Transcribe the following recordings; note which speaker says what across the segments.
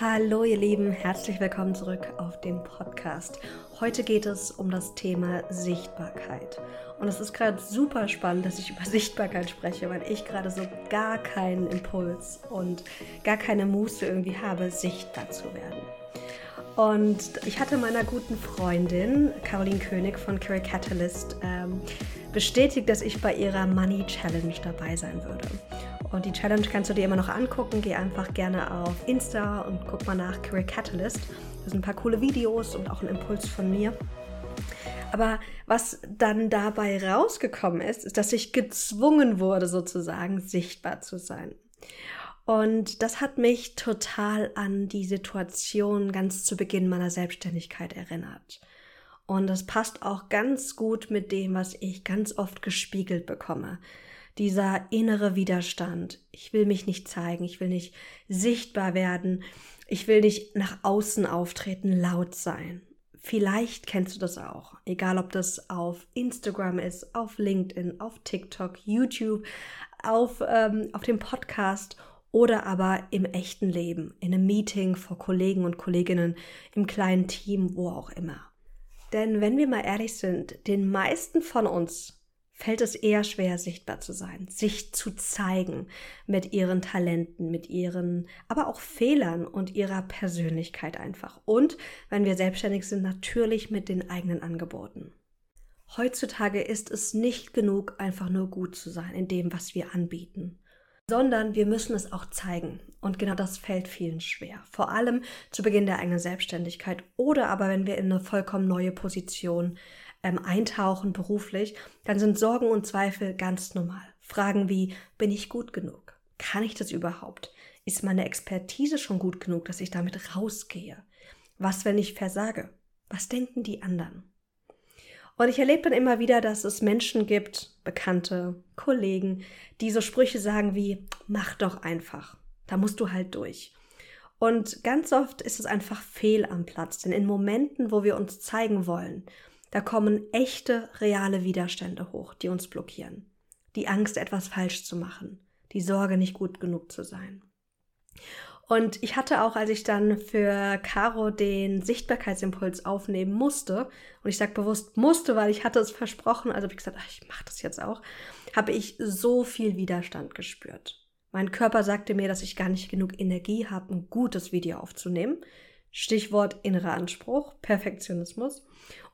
Speaker 1: Hallo ihr Lieben, herzlich willkommen zurück auf dem Podcast. Heute geht es um das Thema Sichtbarkeit. Und es ist gerade super spannend, dass ich über Sichtbarkeit spreche, weil ich gerade so gar keinen Impuls und gar keine Muße irgendwie habe, sichtbar zu werden. Und ich hatte meiner guten Freundin Caroline König von Carrie Catalyst ähm, bestätigt, dass ich bei ihrer Money Challenge dabei sein würde. Und die Challenge kannst du dir immer noch angucken. Geh einfach gerne auf Insta und guck mal nach Career Catalyst. Da sind ein paar coole Videos und auch ein Impuls von mir. Aber was dann dabei rausgekommen ist, ist, dass ich gezwungen wurde, sozusagen sichtbar zu sein. Und das hat mich total an die Situation ganz zu Beginn meiner Selbstständigkeit erinnert. Und das passt auch ganz gut mit dem, was ich ganz oft gespiegelt bekomme dieser innere Widerstand. Ich will mich nicht zeigen, ich will nicht sichtbar werden, ich will nicht nach außen auftreten, laut sein. Vielleicht kennst du das auch, egal ob das auf Instagram ist, auf LinkedIn, auf TikTok, YouTube, auf, ähm, auf dem Podcast oder aber im echten Leben, in einem Meeting vor Kollegen und Kolleginnen, im kleinen Team, wo auch immer. Denn wenn wir mal ehrlich sind, den meisten von uns fällt es eher schwer, sichtbar zu sein, sich zu zeigen mit ihren Talenten, mit ihren, aber auch Fehlern und ihrer Persönlichkeit einfach. Und wenn wir selbstständig sind, natürlich mit den eigenen Angeboten. Heutzutage ist es nicht genug, einfach nur gut zu sein in dem, was wir anbieten, sondern wir müssen es auch zeigen. Und genau das fällt vielen schwer. Vor allem zu Beginn der eigenen Selbstständigkeit oder aber wenn wir in eine vollkommen neue Position ähm, eintauchen beruflich, dann sind Sorgen und Zweifel ganz normal. Fragen wie, bin ich gut genug? Kann ich das überhaupt? Ist meine Expertise schon gut genug, dass ich damit rausgehe? Was, wenn ich versage? Was denken die anderen? Und ich erlebe dann immer wieder, dass es Menschen gibt, Bekannte, Kollegen, die so Sprüche sagen wie, mach doch einfach. Da musst du halt durch. Und ganz oft ist es einfach fehl am Platz, denn in Momenten, wo wir uns zeigen wollen, da kommen echte, reale Widerstände hoch, die uns blockieren. Die Angst, etwas falsch zu machen. Die Sorge, nicht gut genug zu sein. Und ich hatte auch, als ich dann für Caro den Sichtbarkeitsimpuls aufnehmen musste, und ich sage bewusst musste, weil ich hatte es versprochen, also habe ich gesagt, ach, ich mache das jetzt auch, habe ich so viel Widerstand gespürt. Mein Körper sagte mir, dass ich gar nicht genug Energie habe, ein gutes Video aufzunehmen. Stichwort innerer Anspruch, Perfektionismus.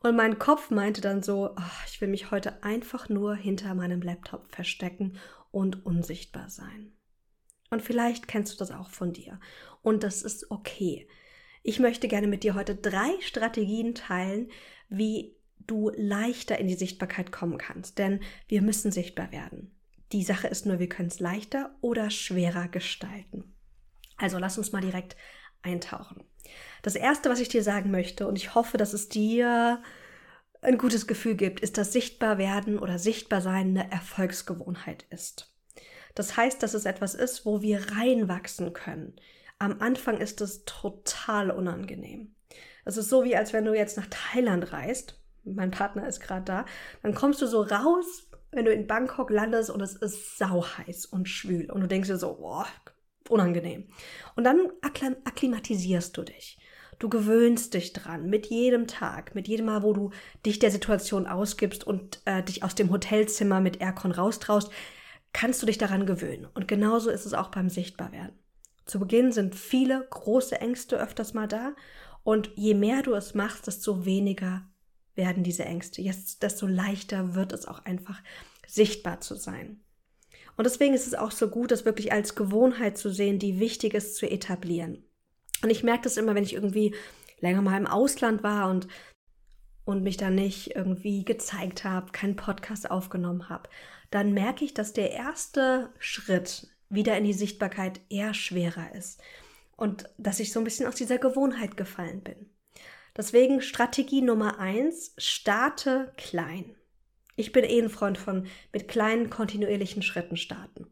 Speaker 1: Und mein Kopf meinte dann so, oh, ich will mich heute einfach nur hinter meinem Laptop verstecken und unsichtbar sein. Und vielleicht kennst du das auch von dir. Und das ist okay. Ich möchte gerne mit dir heute drei Strategien teilen, wie du leichter in die Sichtbarkeit kommen kannst. Denn wir müssen sichtbar werden. Die Sache ist nur, wir können es leichter oder schwerer gestalten. Also lass uns mal direkt eintauchen. Das Erste, was ich dir sagen möchte, und ich hoffe, dass es dir ein gutes Gefühl gibt, ist, dass Sichtbarwerden oder Sichtbarsein eine Erfolgsgewohnheit ist. Das heißt, dass es etwas ist, wo wir reinwachsen können. Am Anfang ist es total unangenehm. Es ist so, wie als wenn du jetzt nach Thailand reist. Mein Partner ist gerade da. Dann kommst du so raus, wenn du in Bangkok landest und es ist sauheiß und schwül. Und du denkst dir so, boah, unangenehm. Und dann akklimatisierst du dich. Du gewöhnst dich dran mit jedem Tag, mit jedem Mal, wo du dich der Situation ausgibst und äh, dich aus dem Hotelzimmer mit Aircon raustraust, kannst du dich daran gewöhnen. Und genauso ist es auch beim Sichtbarwerden. Zu Beginn sind viele große Ängste öfters mal da und je mehr du es machst, desto weniger werden diese Ängste. Jetzt, desto leichter wird es auch einfach sichtbar zu sein. Und deswegen ist es auch so gut, das wirklich als Gewohnheit zu sehen, die wichtig ist zu etablieren. Und ich merke das immer, wenn ich irgendwie länger mal im Ausland war und, und mich dann nicht irgendwie gezeigt habe, keinen Podcast aufgenommen habe, dann merke ich, dass der erste Schritt wieder in die Sichtbarkeit eher schwerer ist. Und dass ich so ein bisschen aus dieser Gewohnheit gefallen bin. Deswegen Strategie Nummer eins, starte klein. Ich bin eh ein Freund von mit kleinen kontinuierlichen Schritten starten.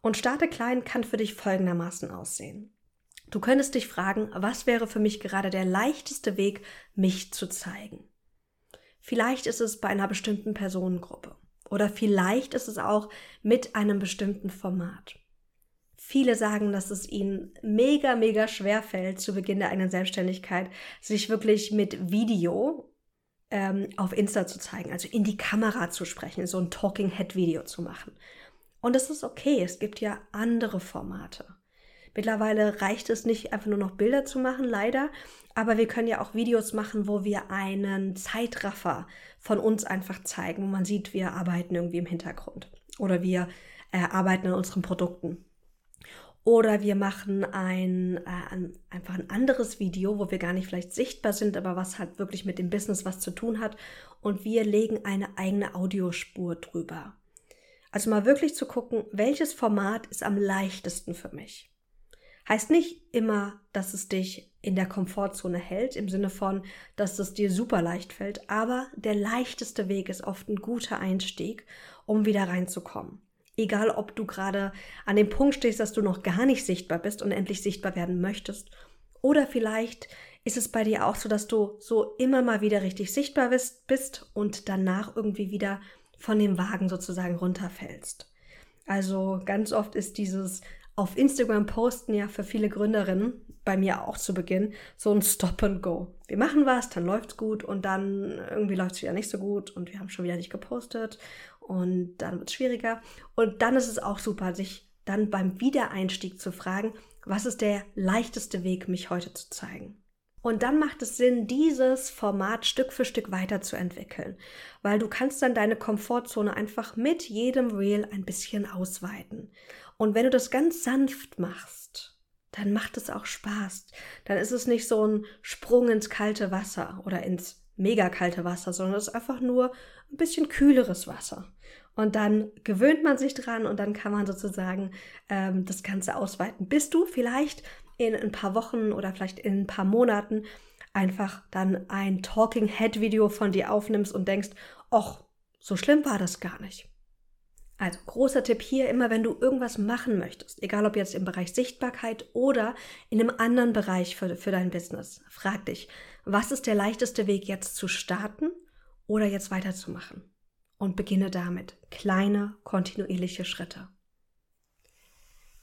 Speaker 1: Und starte klein kann für dich folgendermaßen aussehen. Du könntest dich fragen, was wäre für mich gerade der leichteste Weg, mich zu zeigen? Vielleicht ist es bei einer bestimmten Personengruppe oder vielleicht ist es auch mit einem bestimmten Format. Viele sagen, dass es ihnen mega, mega schwer fällt, zu Beginn der eigenen Selbstständigkeit, sich wirklich mit Video ähm, auf Insta zu zeigen, also in die Kamera zu sprechen, so ein Talking Head Video zu machen. Und das ist okay, es gibt ja andere Formate. Mittlerweile reicht es nicht einfach nur noch Bilder zu machen, leider, aber wir können ja auch Videos machen, wo wir einen Zeitraffer von uns einfach zeigen, wo man sieht, wir arbeiten irgendwie im Hintergrund oder wir äh, arbeiten an unseren Produkten. Oder wir machen ein, äh, ein, einfach ein anderes Video, wo wir gar nicht vielleicht sichtbar sind, aber was halt wirklich mit dem Business was zu tun hat. Und wir legen eine eigene Audiospur drüber. Also mal wirklich zu gucken, welches Format ist am leichtesten für mich. Heißt nicht immer, dass es dich in der Komfortzone hält, im Sinne von, dass es dir super leicht fällt, aber der leichteste Weg ist oft ein guter Einstieg, um wieder reinzukommen. Egal, ob du gerade an dem Punkt stehst, dass du noch gar nicht sichtbar bist und endlich sichtbar werden möchtest, oder vielleicht ist es bei dir auch so, dass du so immer mal wieder richtig sichtbar bist und danach irgendwie wieder von dem Wagen sozusagen runterfällst. Also ganz oft ist dieses auf Instagram posten ja für viele Gründerinnen, bei mir auch zu Beginn, so ein Stop and Go. Wir machen was, dann läuft's gut und dann irgendwie läuft's wieder nicht so gut und wir haben schon wieder nicht gepostet und dann wird's schwieriger. Und dann ist es auch super, sich dann beim Wiedereinstieg zu fragen, was ist der leichteste Weg, mich heute zu zeigen? Und dann macht es Sinn, dieses Format Stück für Stück weiterzuentwickeln, weil du kannst dann deine Komfortzone einfach mit jedem Reel ein bisschen ausweiten. Und wenn du das ganz sanft machst, dann macht es auch Spaß. Dann ist es nicht so ein Sprung ins kalte Wasser oder ins mega kalte Wasser, sondern es ist einfach nur ein bisschen kühleres Wasser. Und dann gewöhnt man sich dran und dann kann man sozusagen ähm, das Ganze ausweiten, bis du vielleicht in ein paar Wochen oder vielleicht in ein paar Monaten einfach dann ein Talking Head Video von dir aufnimmst und denkst, ach, so schlimm war das gar nicht. Also großer Tipp hier, immer wenn du irgendwas machen möchtest, egal ob jetzt im Bereich Sichtbarkeit oder in einem anderen Bereich für, für dein Business, frag dich, was ist der leichteste Weg jetzt zu starten oder jetzt weiterzumachen? Und beginne damit kleine, kontinuierliche Schritte.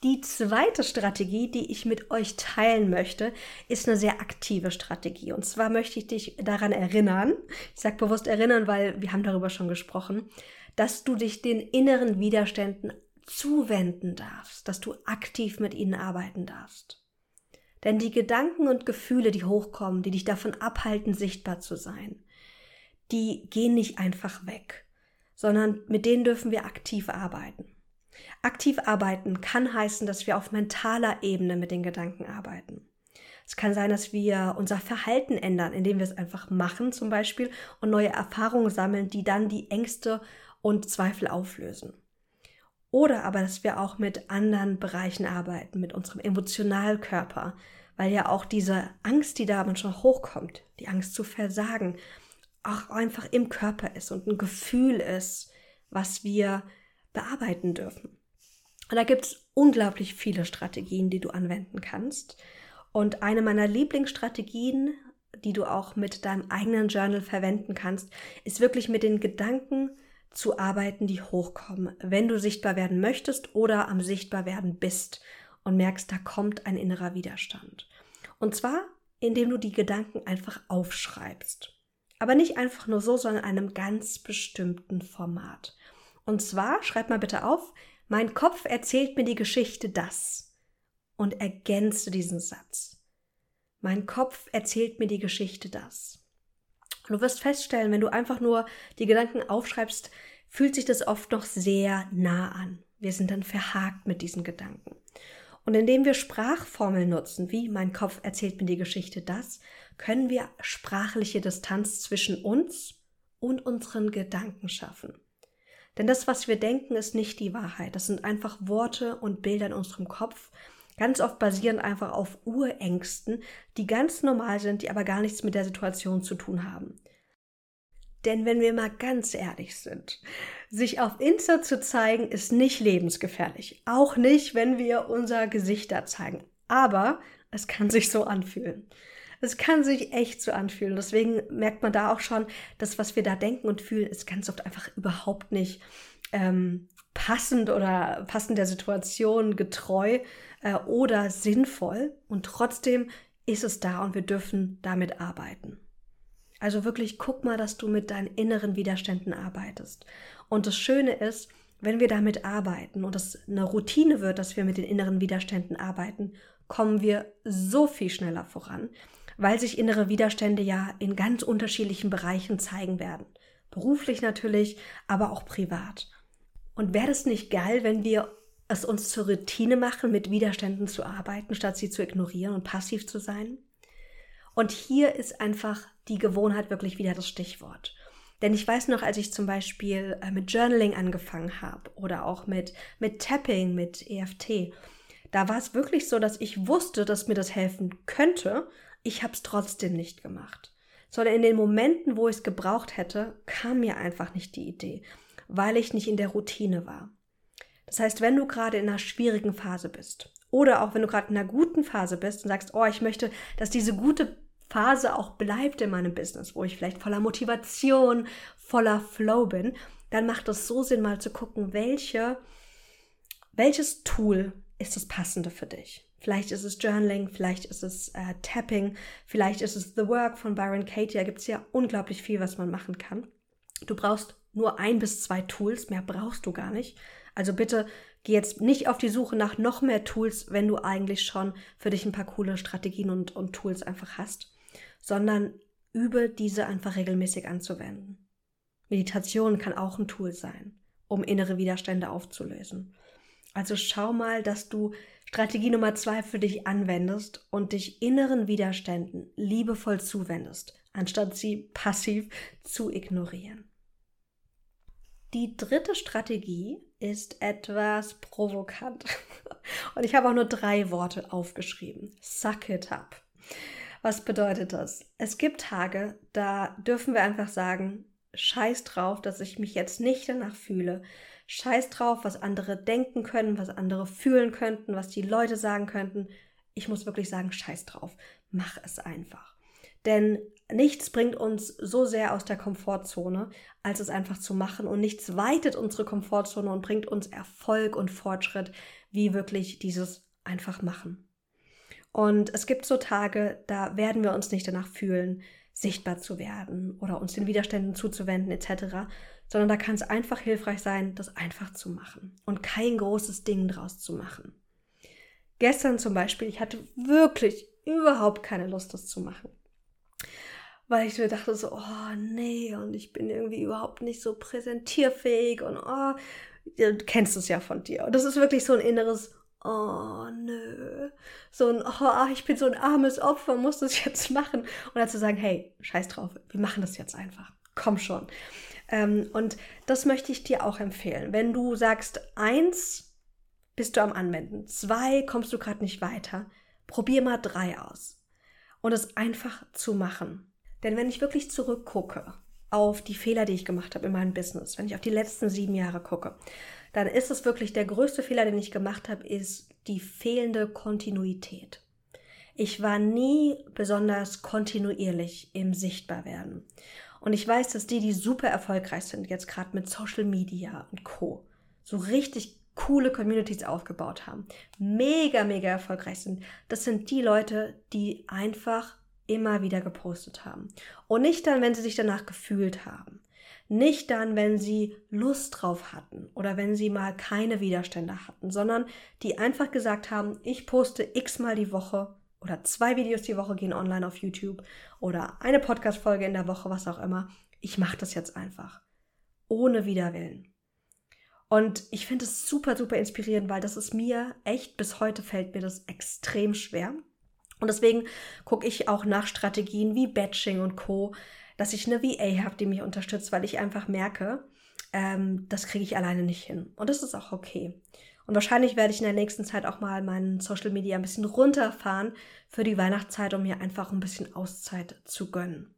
Speaker 1: Die zweite Strategie, die ich mit euch teilen möchte, ist eine sehr aktive Strategie. Und zwar möchte ich dich daran erinnern, ich sage bewusst erinnern, weil wir haben darüber schon gesprochen, dass du dich den inneren Widerständen zuwenden darfst, dass du aktiv mit ihnen arbeiten darfst. Denn die Gedanken und Gefühle, die hochkommen, die dich davon abhalten, sichtbar zu sein, die gehen nicht einfach weg, sondern mit denen dürfen wir aktiv arbeiten. Aktiv arbeiten kann heißen, dass wir auf mentaler Ebene mit den Gedanken arbeiten. Es kann sein, dass wir unser Verhalten ändern, indem wir es einfach machen zum Beispiel und neue Erfahrungen sammeln, die dann die Ängste und Zweifel auflösen. Oder aber, dass wir auch mit anderen Bereichen arbeiten, mit unserem Emotionalkörper, weil ja auch diese Angst, die da manchmal hochkommt, die Angst zu versagen, auch einfach im Körper ist und ein Gefühl ist, was wir bearbeiten dürfen. Und da gibt es unglaublich viele Strategien, die du anwenden kannst. Und eine meiner Lieblingsstrategien, die du auch mit deinem eigenen Journal verwenden kannst, ist wirklich mit den Gedanken zu arbeiten, die hochkommen, wenn du sichtbar werden möchtest oder am sichtbar werden bist und merkst, da kommt ein innerer Widerstand. Und zwar, indem du die Gedanken einfach aufschreibst. Aber nicht einfach nur so, sondern in einem ganz bestimmten Format. Und zwar, schreib mal bitte auf, mein Kopf erzählt mir die Geschichte das und ergänze diesen Satz. Mein Kopf erzählt mir die Geschichte das. Und du wirst feststellen, wenn du einfach nur die Gedanken aufschreibst, fühlt sich das oft noch sehr nah an. Wir sind dann verhakt mit diesen Gedanken. Und indem wir Sprachformeln nutzen, wie mein Kopf erzählt mir die Geschichte das, können wir sprachliche Distanz zwischen uns und unseren Gedanken schaffen. Denn das, was wir denken, ist nicht die Wahrheit. Das sind einfach Worte und Bilder in unserem Kopf, ganz oft basierend einfach auf Urängsten, die ganz normal sind, die aber gar nichts mit der Situation zu tun haben. Denn wenn wir mal ganz ehrlich sind, sich auf Insta zu zeigen, ist nicht lebensgefährlich. Auch nicht, wenn wir unser Gesicht da zeigen. Aber es kann sich so anfühlen. Es kann sich echt so anfühlen. Deswegen merkt man da auch schon, dass was wir da denken und fühlen, ist ganz oft einfach überhaupt nicht ähm, passend oder passend der Situation getreu äh, oder sinnvoll und trotzdem ist es da und wir dürfen damit arbeiten. Also wirklich guck mal, dass du mit deinen inneren Widerständen arbeitest. Und das Schöne ist, wenn wir damit arbeiten und es eine Routine wird, dass wir mit den inneren Widerständen arbeiten, kommen wir so viel schneller voran, weil sich innere Widerstände ja in ganz unterschiedlichen Bereichen zeigen werden. Beruflich natürlich, aber auch privat. Und wäre es nicht geil, wenn wir es uns zur Routine machen, mit Widerständen zu arbeiten, statt sie zu ignorieren und passiv zu sein? Und hier ist einfach die Gewohnheit wirklich wieder das Stichwort. Denn ich weiß noch, als ich zum Beispiel äh, mit Journaling angefangen habe oder auch mit, mit Tapping, mit EFT, da war es wirklich so, dass ich wusste, dass mir das helfen könnte. Ich habe es trotzdem nicht gemacht. Sondern in den Momenten, wo ich es gebraucht hätte, kam mir einfach nicht die Idee, weil ich nicht in der Routine war. Das heißt, wenn du gerade in einer schwierigen Phase bist oder auch wenn du gerade in einer guten Phase bist und sagst, oh, ich möchte, dass diese gute Phase auch bleibt in meinem Business, wo ich vielleicht voller Motivation, voller Flow bin, dann macht es so Sinn, mal zu gucken, welche, welches Tool ist das passende für dich. Vielleicht ist es Journaling, vielleicht ist es äh, Tapping, vielleicht ist es The Work von Byron Katie. Da gibt es ja unglaublich viel, was man machen kann. Du brauchst nur ein bis zwei Tools, mehr brauchst du gar nicht. Also bitte geh jetzt nicht auf die Suche nach noch mehr Tools, wenn du eigentlich schon für dich ein paar coole Strategien und, und Tools einfach hast sondern übe diese einfach regelmäßig anzuwenden. Meditation kann auch ein Tool sein, um innere Widerstände aufzulösen. Also schau mal, dass du Strategie Nummer zwei für dich anwendest und dich inneren Widerständen liebevoll zuwendest, anstatt sie passiv zu ignorieren. Die dritte Strategie ist etwas provokant. Und ich habe auch nur drei Worte aufgeschrieben. Suck it up. Was bedeutet das? Es gibt Tage, da dürfen wir einfach sagen, scheiß drauf, dass ich mich jetzt nicht danach fühle. Scheiß drauf, was andere denken können, was andere fühlen könnten, was die Leute sagen könnten. Ich muss wirklich sagen, scheiß drauf. Mach es einfach. Denn nichts bringt uns so sehr aus der Komfortzone, als es einfach zu machen. Und nichts weitet unsere Komfortzone und bringt uns Erfolg und Fortschritt, wie wirklich dieses einfach machen. Und es gibt so Tage, da werden wir uns nicht danach fühlen, sichtbar zu werden oder uns den Widerständen zuzuwenden etc., sondern da kann es einfach hilfreich sein, das einfach zu machen und kein großes Ding draus zu machen. Gestern zum Beispiel, ich hatte wirklich überhaupt keine Lust, das zu machen. Weil ich mir dachte so, oh nee, und ich bin irgendwie überhaupt nicht so präsentierfähig und oh, du kennst es ja von dir. Und das ist wirklich so ein inneres oh nö, so ein, oh, ich bin so ein armes Opfer, muss das jetzt machen. Und dann zu sagen, hey, scheiß drauf, wir machen das jetzt einfach. Komm schon. Ähm, und das möchte ich dir auch empfehlen. Wenn du sagst, eins bist du am Anwenden, zwei kommst du gerade nicht weiter, probier mal drei aus. Und es einfach zu machen. Denn wenn ich wirklich zurückgucke auf die Fehler, die ich gemacht habe in meinem Business, wenn ich auf die letzten sieben Jahre gucke, dann ist es wirklich der größte Fehler, den ich gemacht habe, ist die fehlende Kontinuität. Ich war nie besonders kontinuierlich im Sichtbarwerden. Und ich weiß, dass die, die super erfolgreich sind, jetzt gerade mit Social Media und Co., so richtig coole Communities aufgebaut haben, mega, mega erfolgreich sind, das sind die Leute, die einfach immer wieder gepostet haben. Und nicht dann, wenn sie sich danach gefühlt haben. Nicht dann, wenn sie Lust drauf hatten oder wenn sie mal keine Widerstände hatten, sondern die einfach gesagt haben, ich poste x-mal die Woche oder zwei Videos die Woche gehen online auf YouTube oder eine Podcast-Folge in der Woche, was auch immer. Ich mache das jetzt einfach. Ohne Widerwillen. Und ich finde es super, super inspirierend, weil das ist mir echt, bis heute fällt mir das extrem schwer. Und deswegen gucke ich auch nach Strategien wie Batching und Co., dass ich eine VA habe, die mich unterstützt, weil ich einfach merke, ähm, das kriege ich alleine nicht hin. Und das ist auch okay. Und wahrscheinlich werde ich in der nächsten Zeit auch mal meinen Social Media ein bisschen runterfahren für die Weihnachtszeit, um mir einfach ein bisschen Auszeit zu gönnen.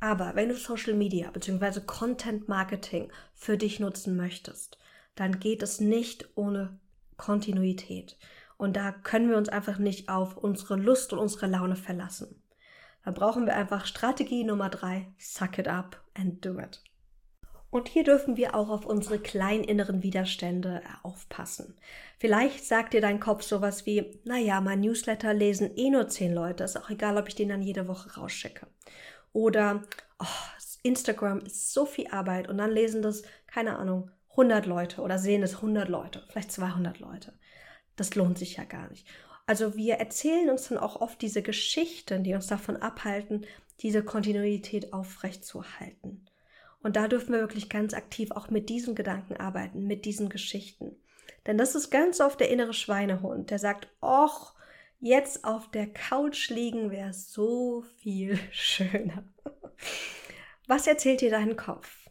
Speaker 1: Aber wenn du Social Media bzw. Content Marketing für dich nutzen möchtest, dann geht es nicht ohne Kontinuität. Und da können wir uns einfach nicht auf unsere Lust und unsere Laune verlassen. Da brauchen wir einfach Strategie Nummer drei, suck it up and do it. Und hier dürfen wir auch auf unsere kleinen inneren Widerstände aufpassen. Vielleicht sagt dir dein Kopf sowas wie, naja, mein Newsletter lesen eh nur zehn Leute, ist auch egal, ob ich den dann jede Woche rausschicke. Oder, oh, Instagram ist so viel Arbeit und dann lesen das, keine Ahnung, 100 Leute oder sehen es 100 Leute, vielleicht 200 Leute. Das lohnt sich ja gar nicht. Also wir erzählen uns dann auch oft diese Geschichten, die uns davon abhalten, diese Kontinuität aufrechtzuerhalten. Und da dürfen wir wirklich ganz aktiv auch mit diesen Gedanken arbeiten, mit diesen Geschichten. Denn das ist ganz oft der innere Schweinehund, der sagt, och, jetzt auf der Couch liegen wäre so viel schöner. Was erzählt dir dein Kopf?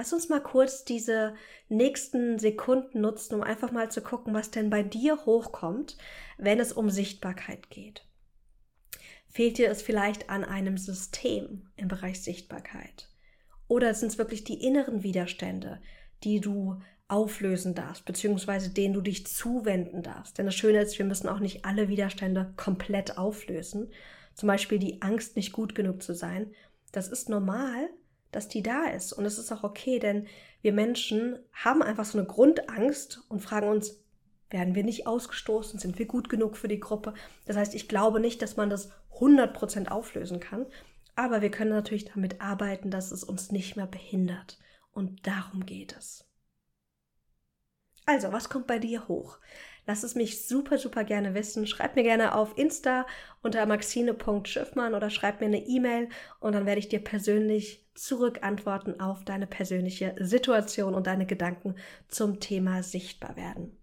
Speaker 1: Lass uns mal kurz diese nächsten Sekunden nutzen, um einfach mal zu gucken, was denn bei dir hochkommt, wenn es um Sichtbarkeit geht. Fehlt dir es vielleicht an einem System im Bereich Sichtbarkeit? Oder sind es wirklich die inneren Widerstände, die du auflösen darfst, beziehungsweise denen du dich zuwenden darfst? Denn das Schöne ist, wir müssen auch nicht alle Widerstände komplett auflösen. Zum Beispiel die Angst, nicht gut genug zu sein. Das ist normal, dass die da ist. Und es ist auch okay, denn wir Menschen haben einfach so eine Grundangst und fragen uns, werden wir nicht ausgestoßen? Sind wir gut genug für die Gruppe? Das heißt, ich glaube nicht, dass man das 100% auflösen kann. Aber wir können natürlich damit arbeiten, dass es uns nicht mehr behindert. Und darum geht es. Also, was kommt bei dir hoch? Lass es mich super, super gerne wissen. Schreib mir gerne auf Insta unter maxine.schiffmann oder schreib mir eine E-Mail und dann werde ich dir persönlich zurückantworten auf deine persönliche Situation und deine Gedanken zum Thema sichtbar werden.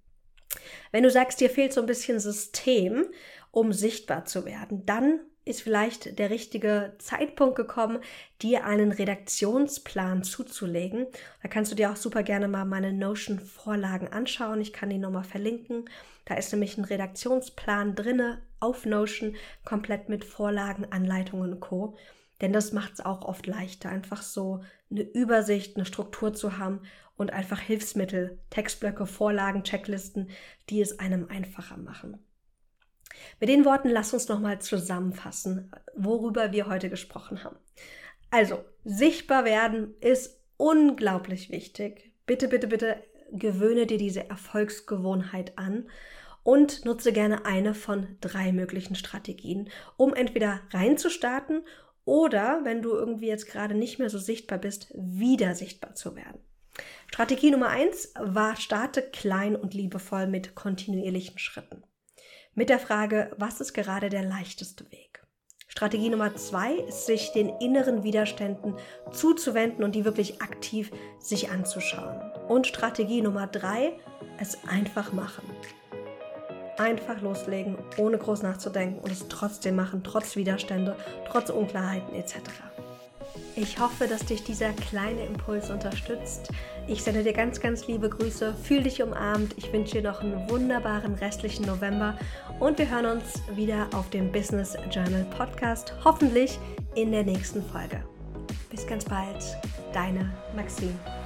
Speaker 1: Wenn du sagst, dir fehlt so ein bisschen System, um sichtbar zu werden, dann ist vielleicht der richtige Zeitpunkt gekommen, dir einen Redaktionsplan zuzulegen. Da kannst du dir auch super gerne mal meine Notion-Vorlagen anschauen. Ich kann die nochmal verlinken. Da ist nämlich ein Redaktionsplan drinne auf Notion, komplett mit Vorlagen, Anleitungen und Co. Denn das macht es auch oft leichter, einfach so eine Übersicht, eine Struktur zu haben und einfach Hilfsmittel, Textblöcke, Vorlagen, Checklisten, die es einem einfacher machen. Mit den Worten lass uns nochmal zusammenfassen, worüber wir heute gesprochen haben. Also, sichtbar werden ist unglaublich wichtig. Bitte, bitte, bitte gewöhne dir diese Erfolgsgewohnheit an und nutze gerne eine von drei möglichen Strategien, um entweder reinzustarten oder, wenn du irgendwie jetzt gerade nicht mehr so sichtbar bist, wieder sichtbar zu werden. Strategie Nummer eins war, starte klein und liebevoll mit kontinuierlichen Schritten mit der Frage, was ist gerade der leichteste Weg? Strategie Nummer zwei ist, sich den inneren Widerständen zuzuwenden und die wirklich aktiv sich anzuschauen. Und Strategie Nummer drei, es einfach machen. Einfach loslegen, ohne groß nachzudenken und es trotzdem machen, trotz Widerstände, trotz Unklarheiten etc. Ich hoffe, dass dich dieser kleine Impuls unterstützt. Ich sende dir ganz, ganz liebe Grüße. Fühl dich umarmt. Ich wünsche dir noch einen wunderbaren restlichen November und wir hören uns wieder auf dem Business Journal Podcast, hoffentlich in der nächsten Folge. Bis ganz bald, deine Maxine.